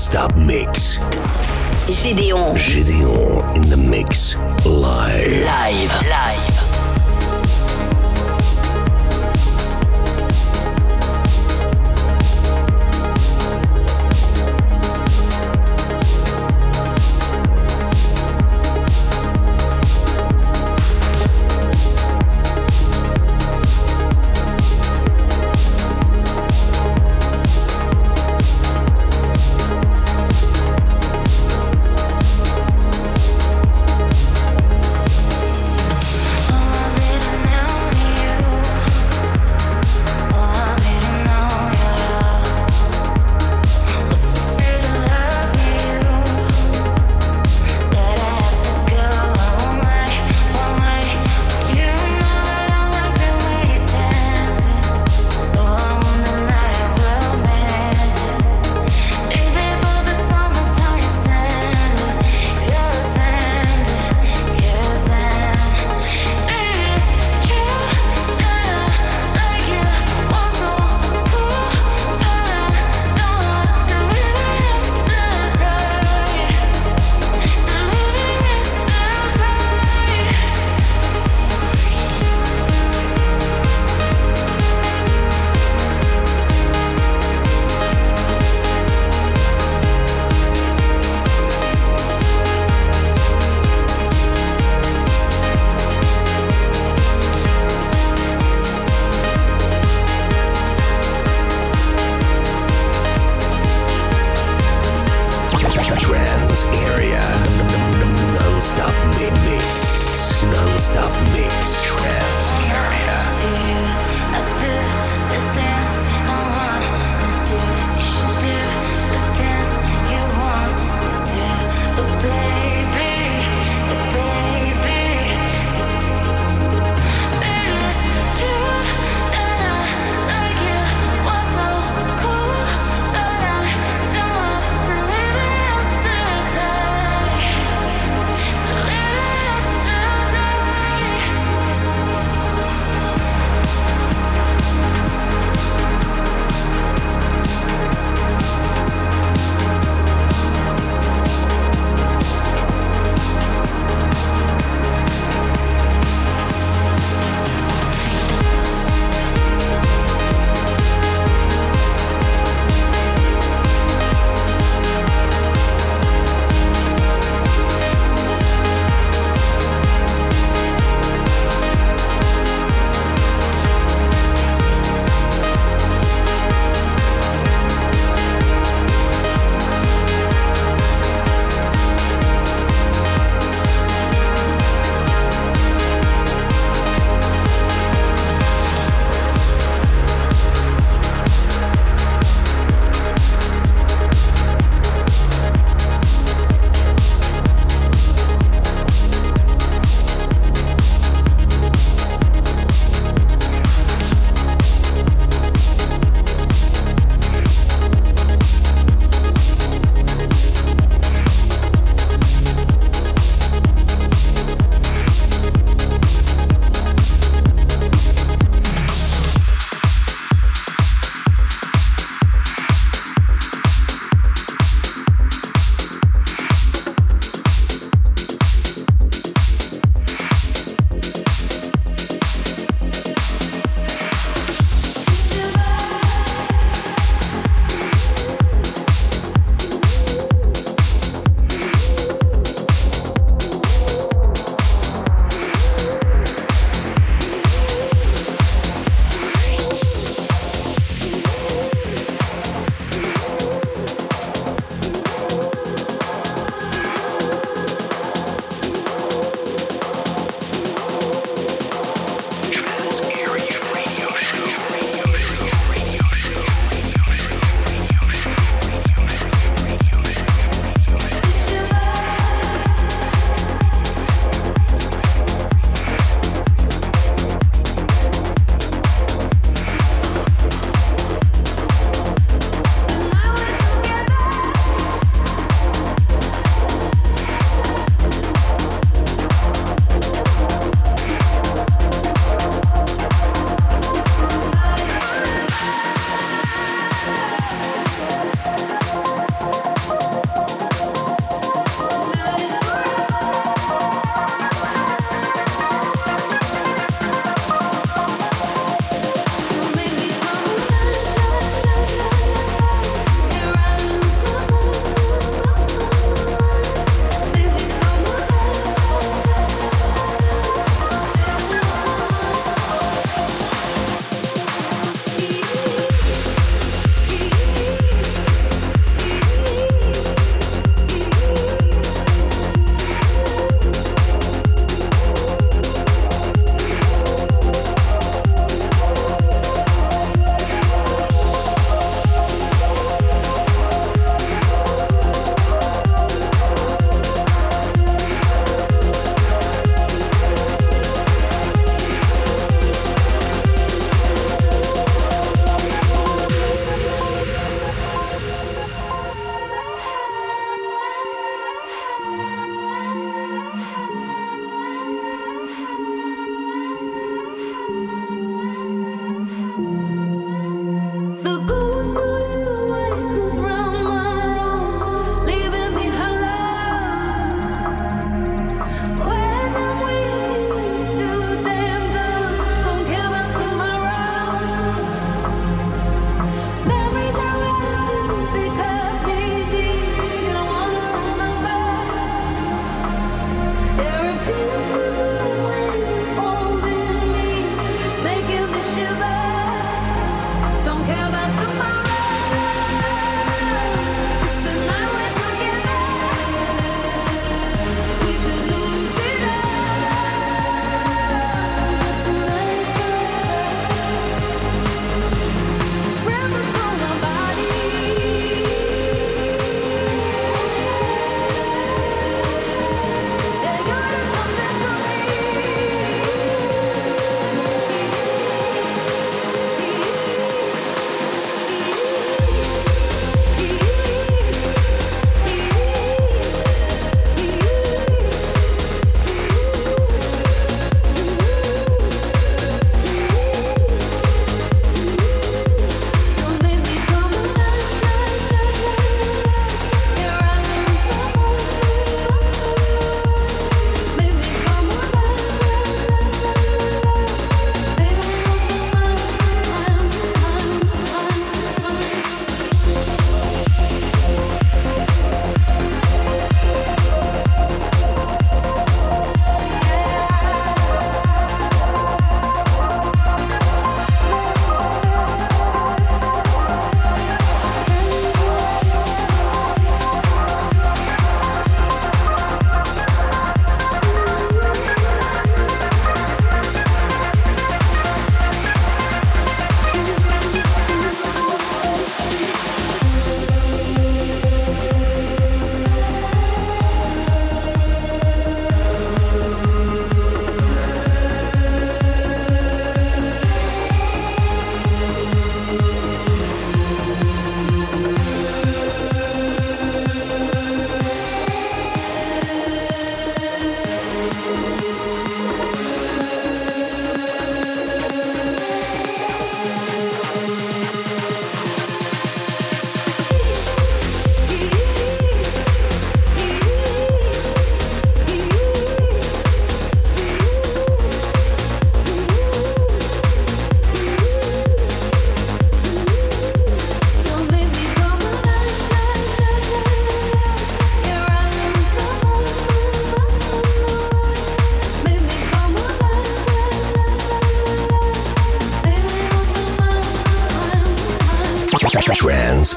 non-stop mix. Gédéon. Gideon in the mix live. Live. Live.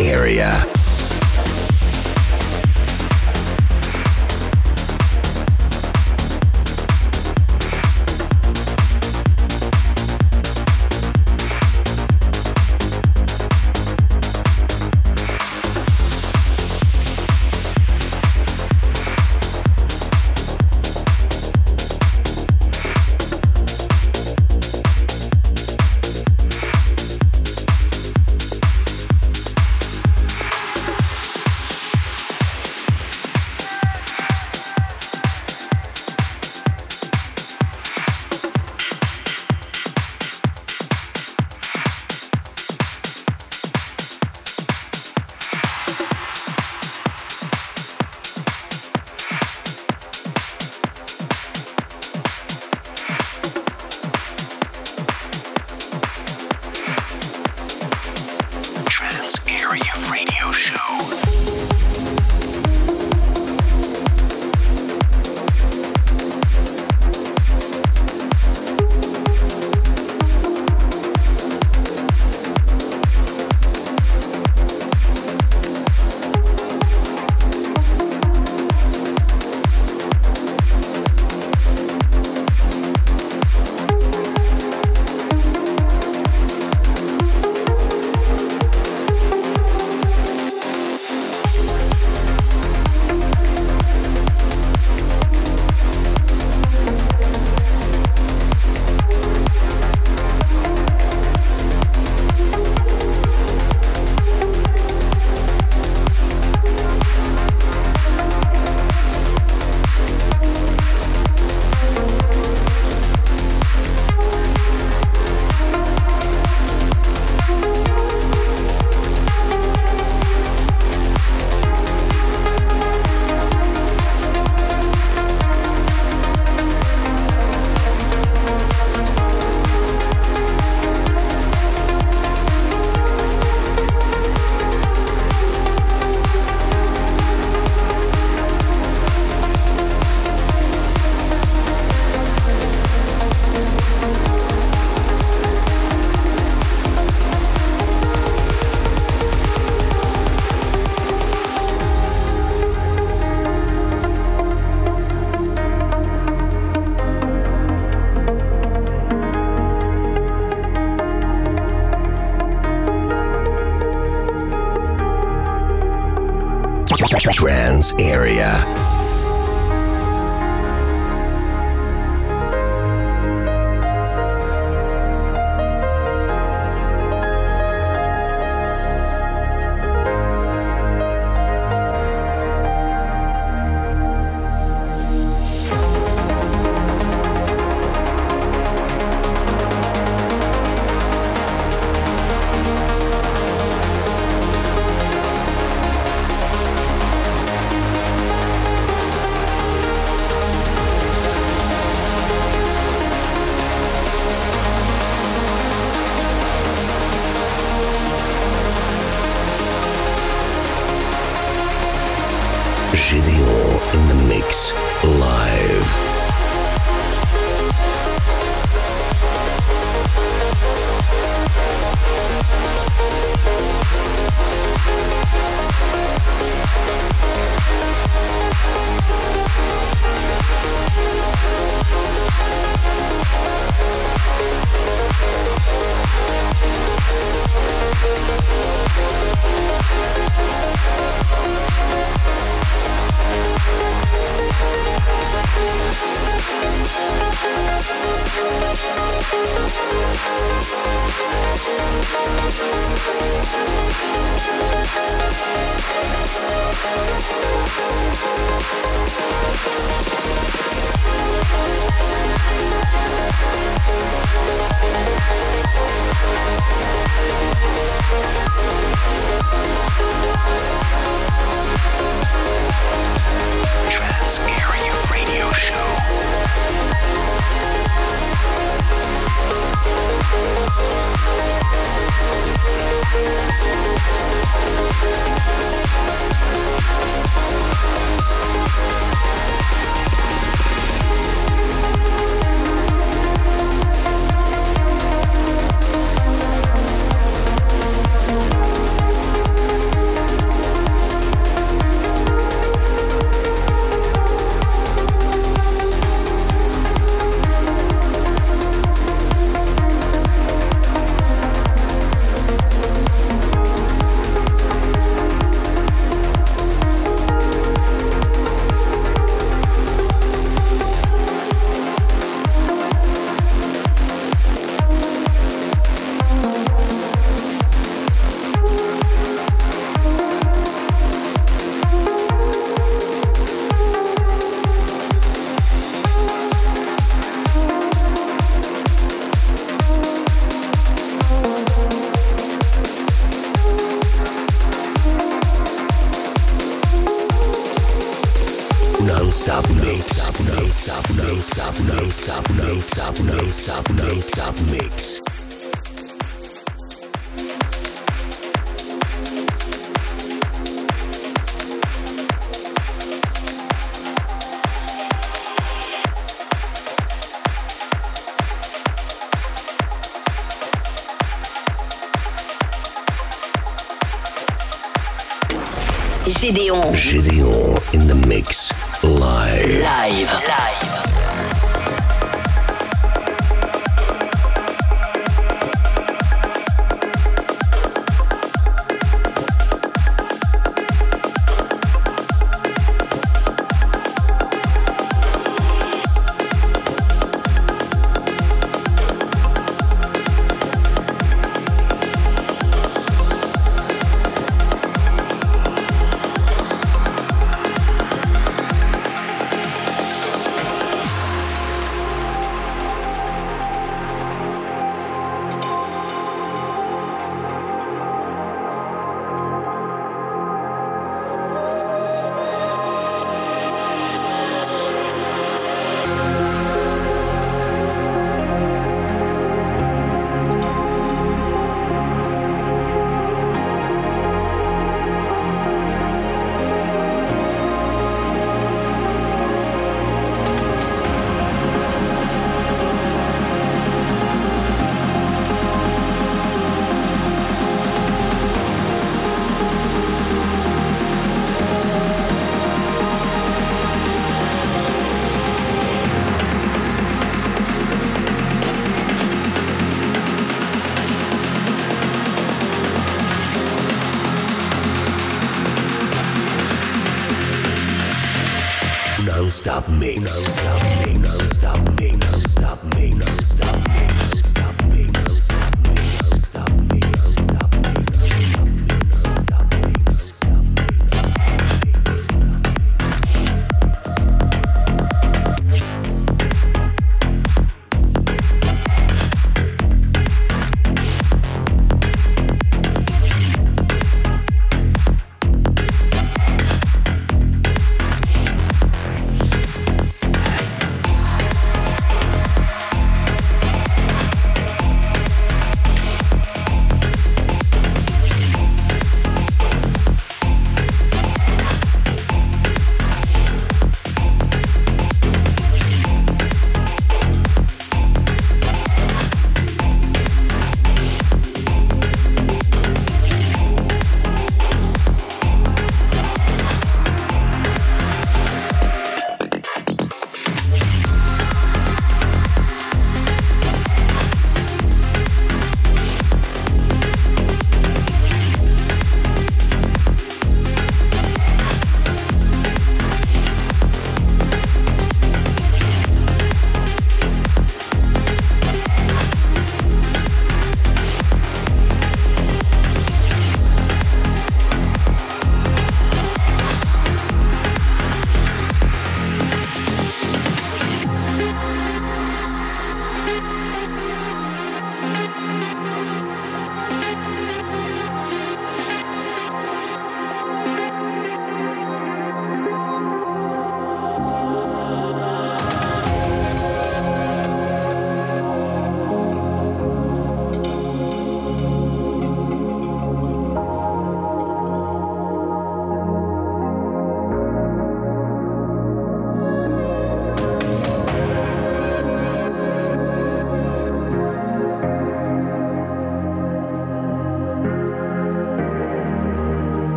Area. Mix.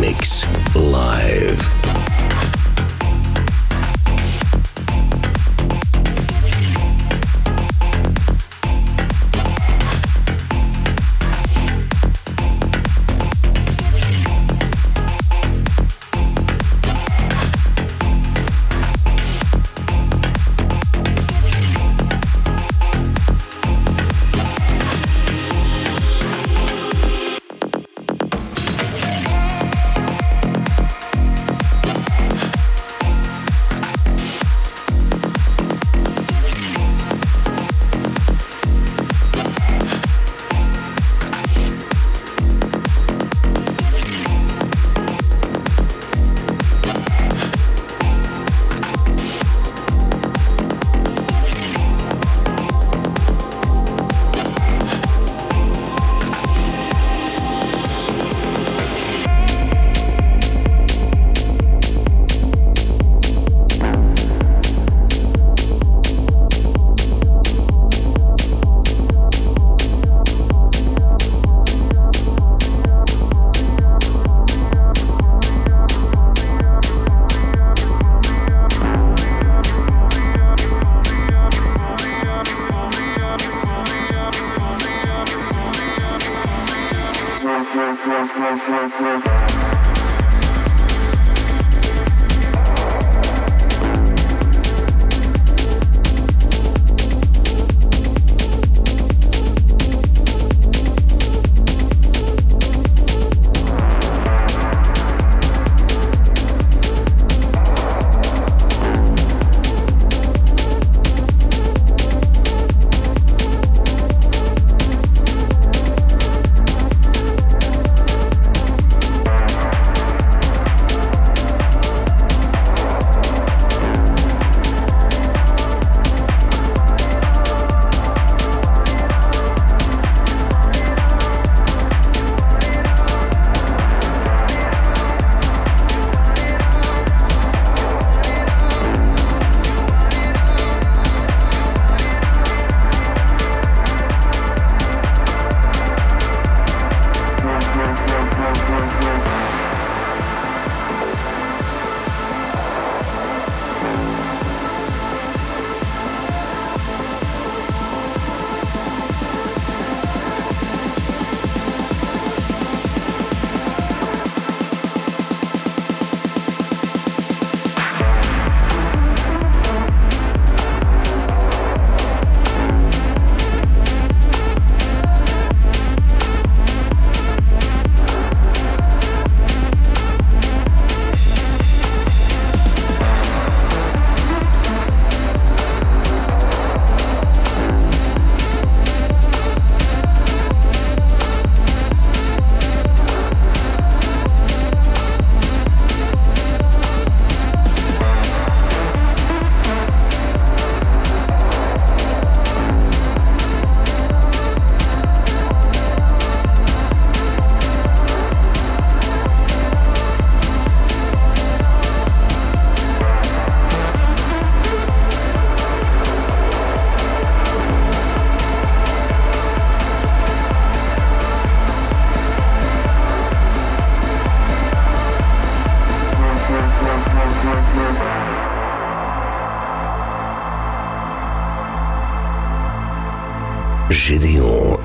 Mix live.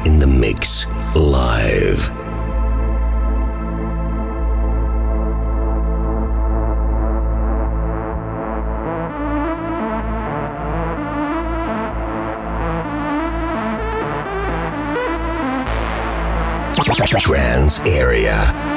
in the mix live. Trance Area.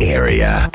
Area.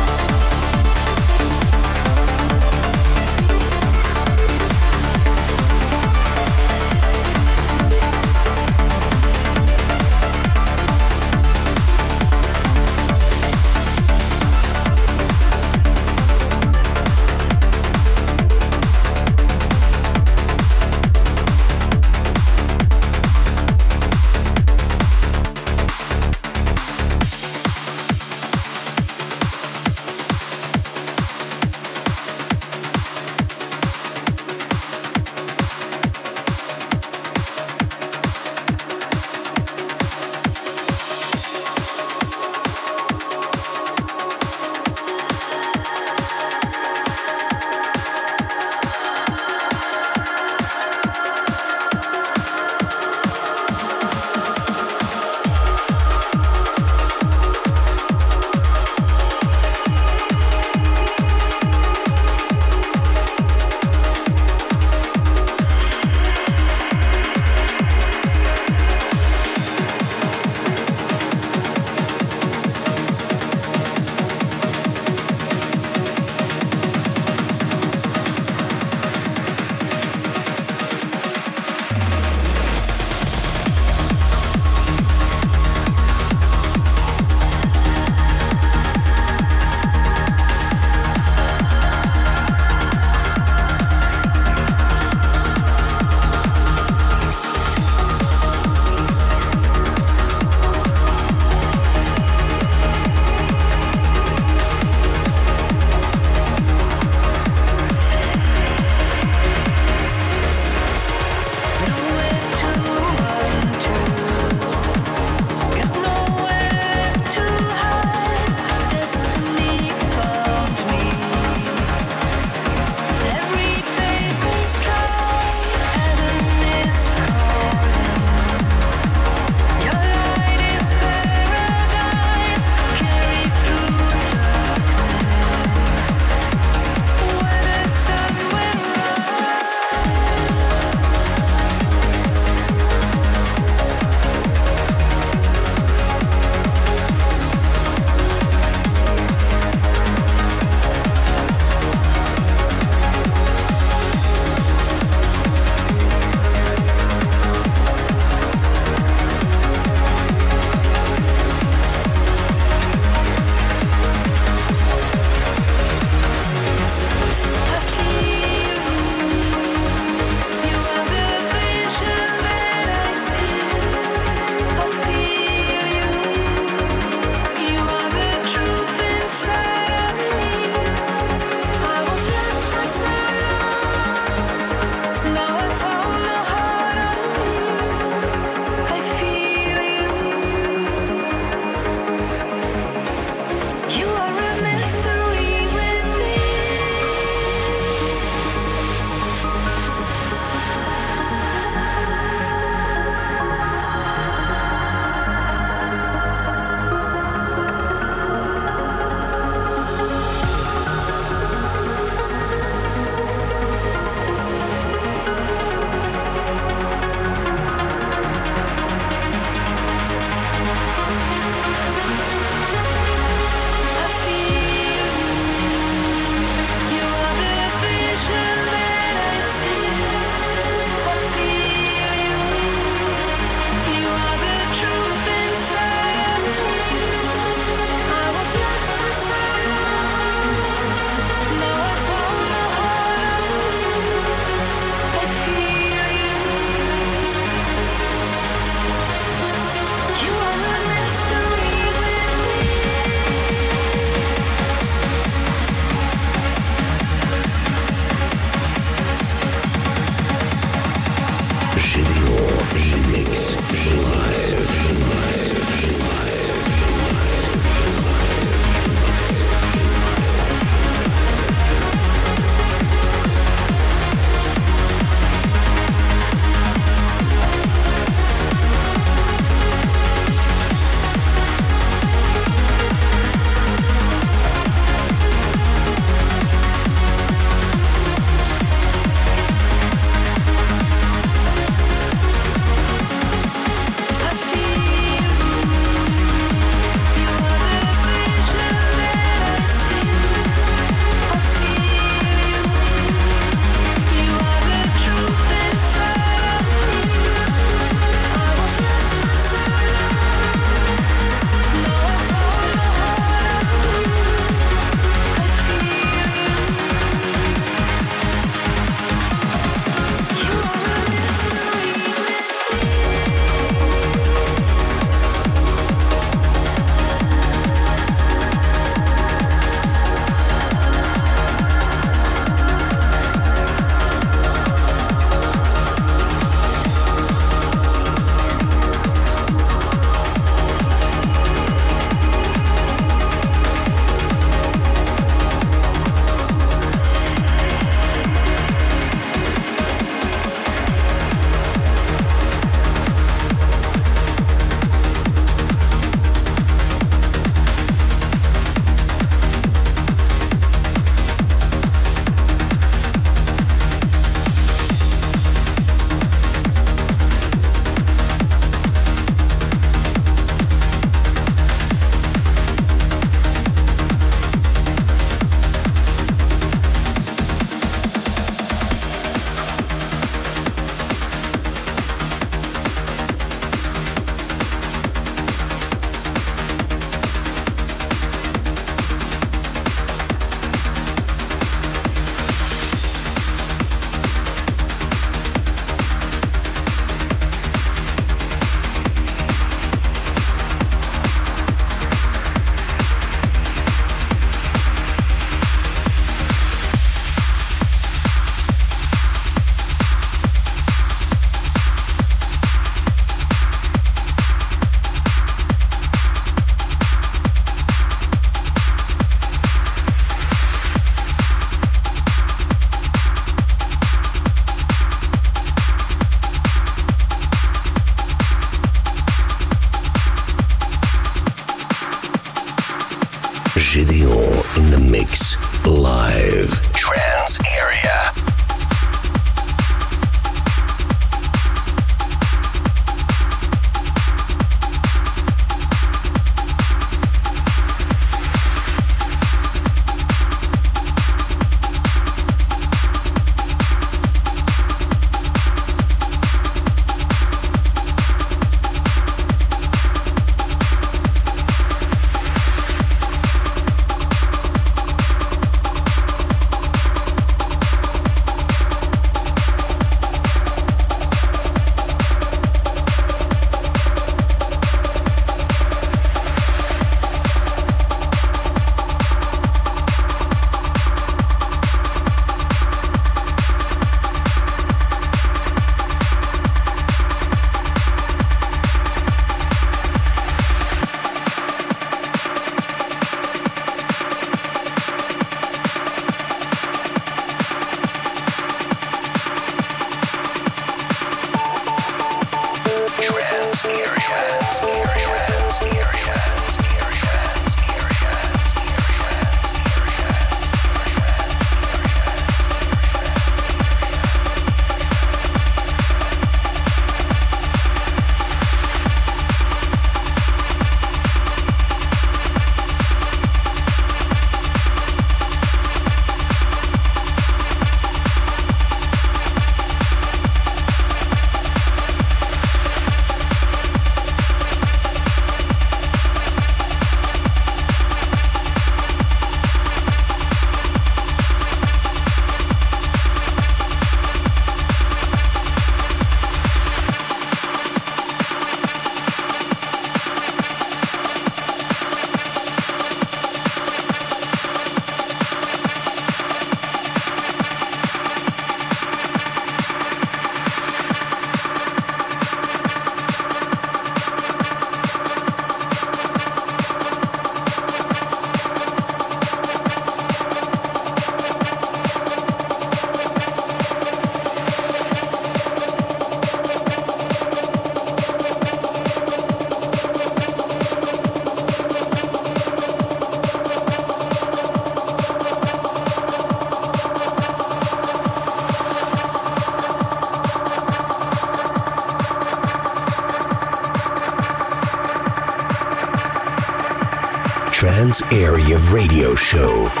Trance Area Radio Show.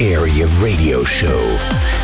Area Radio Show.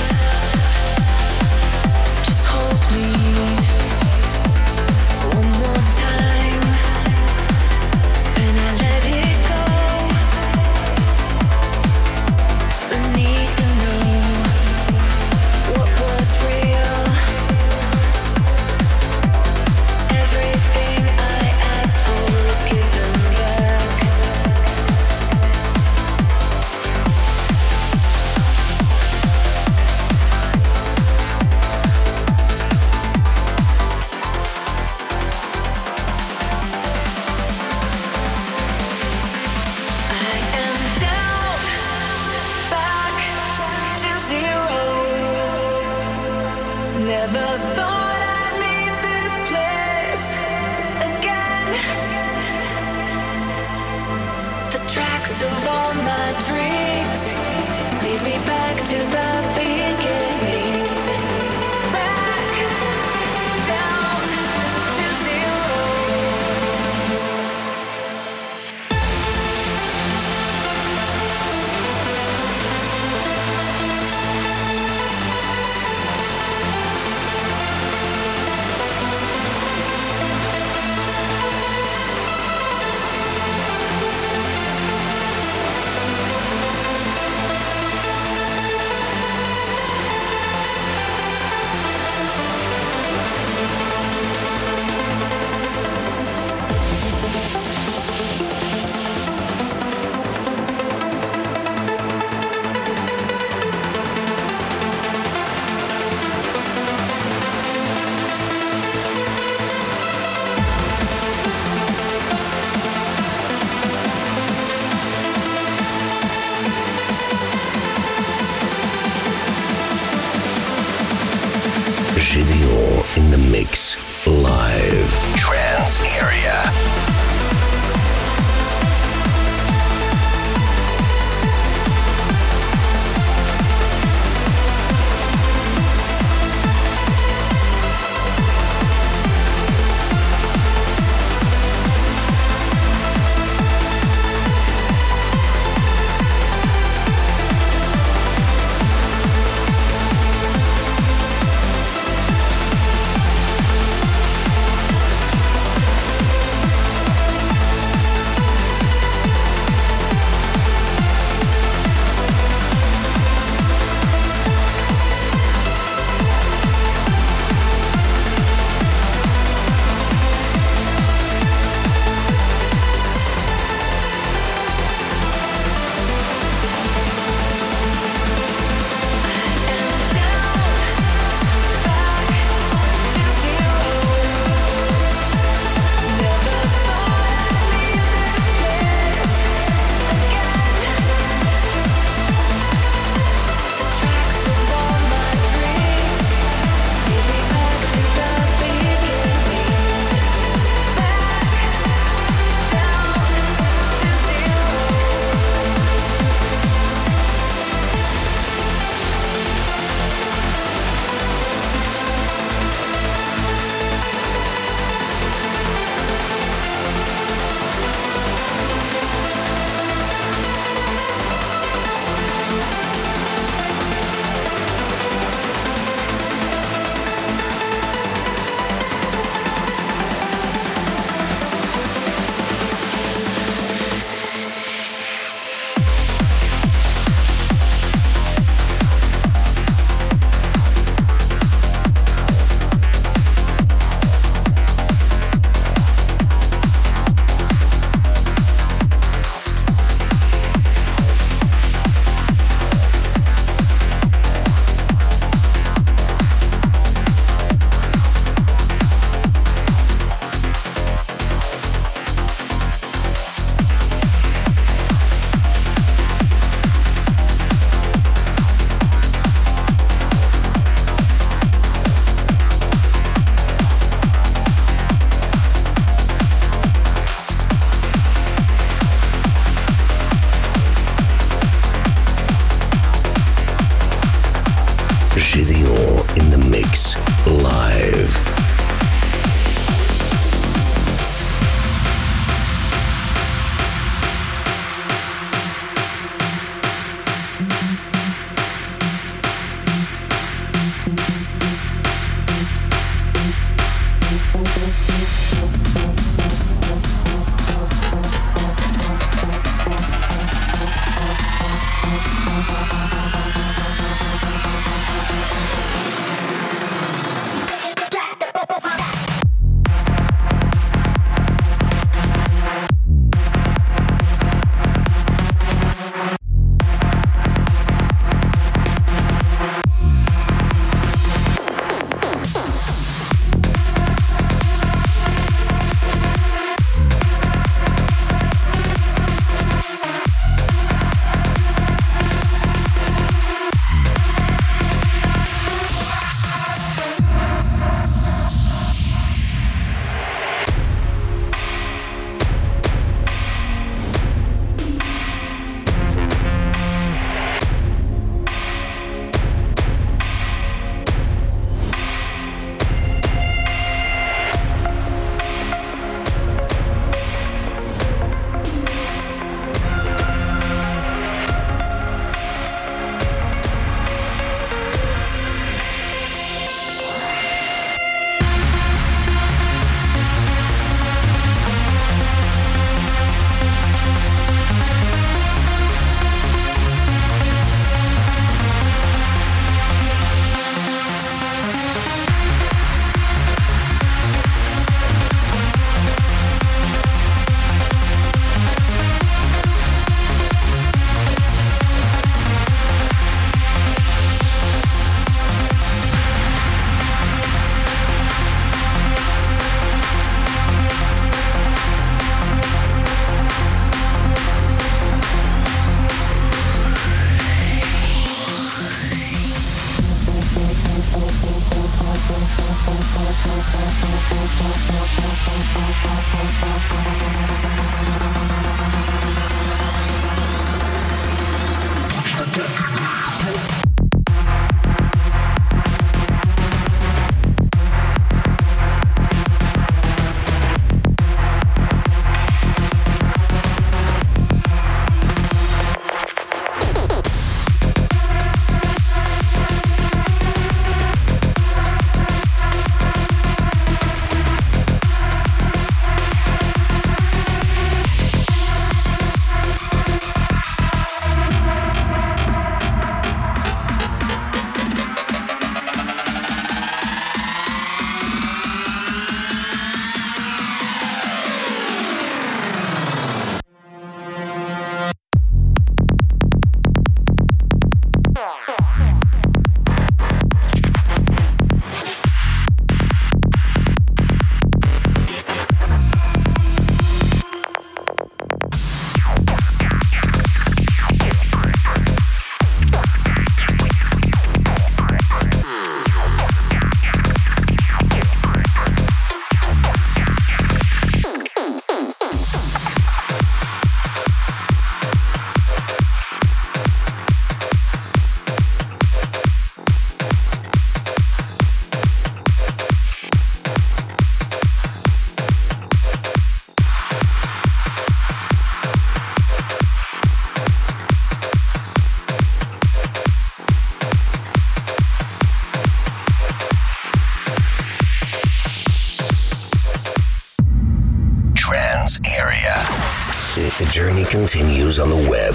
Continues on the web.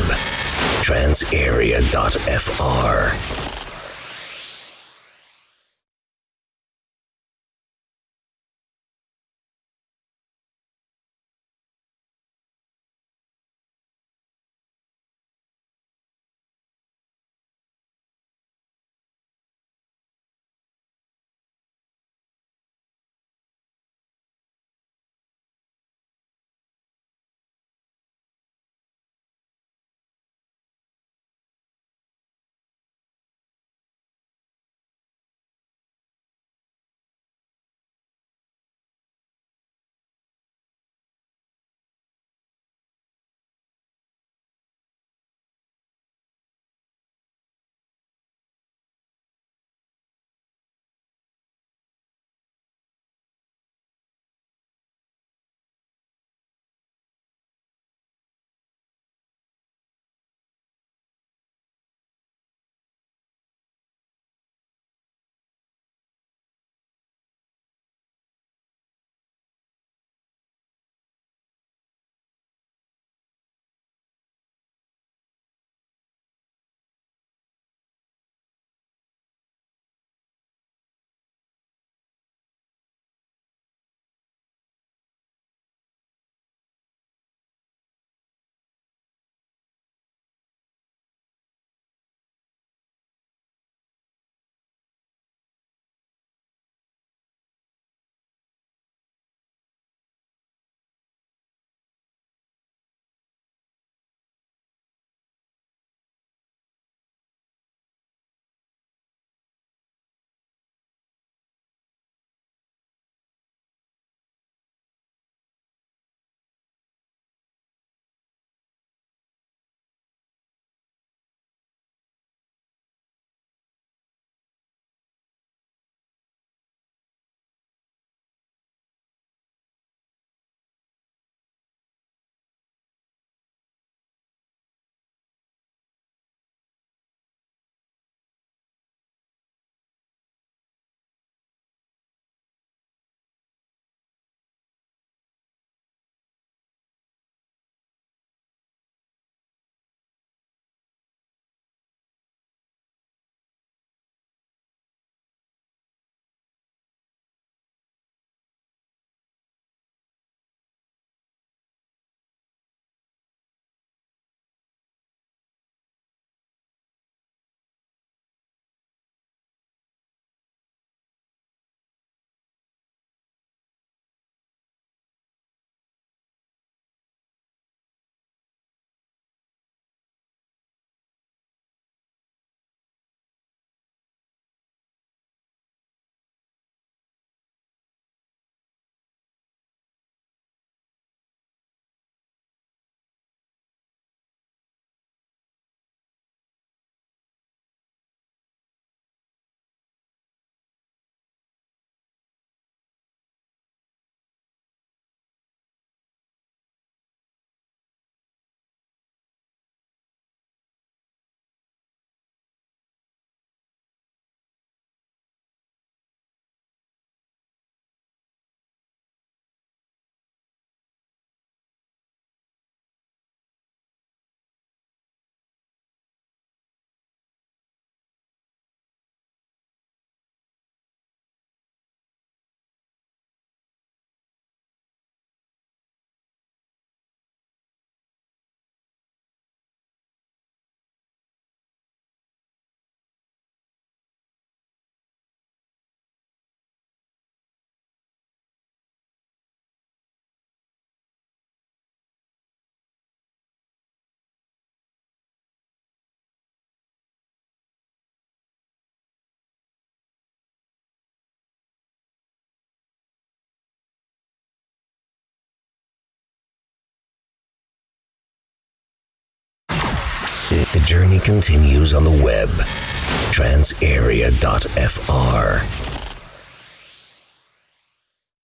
Transarea.fr. The journey continues on the web, transarea.fr.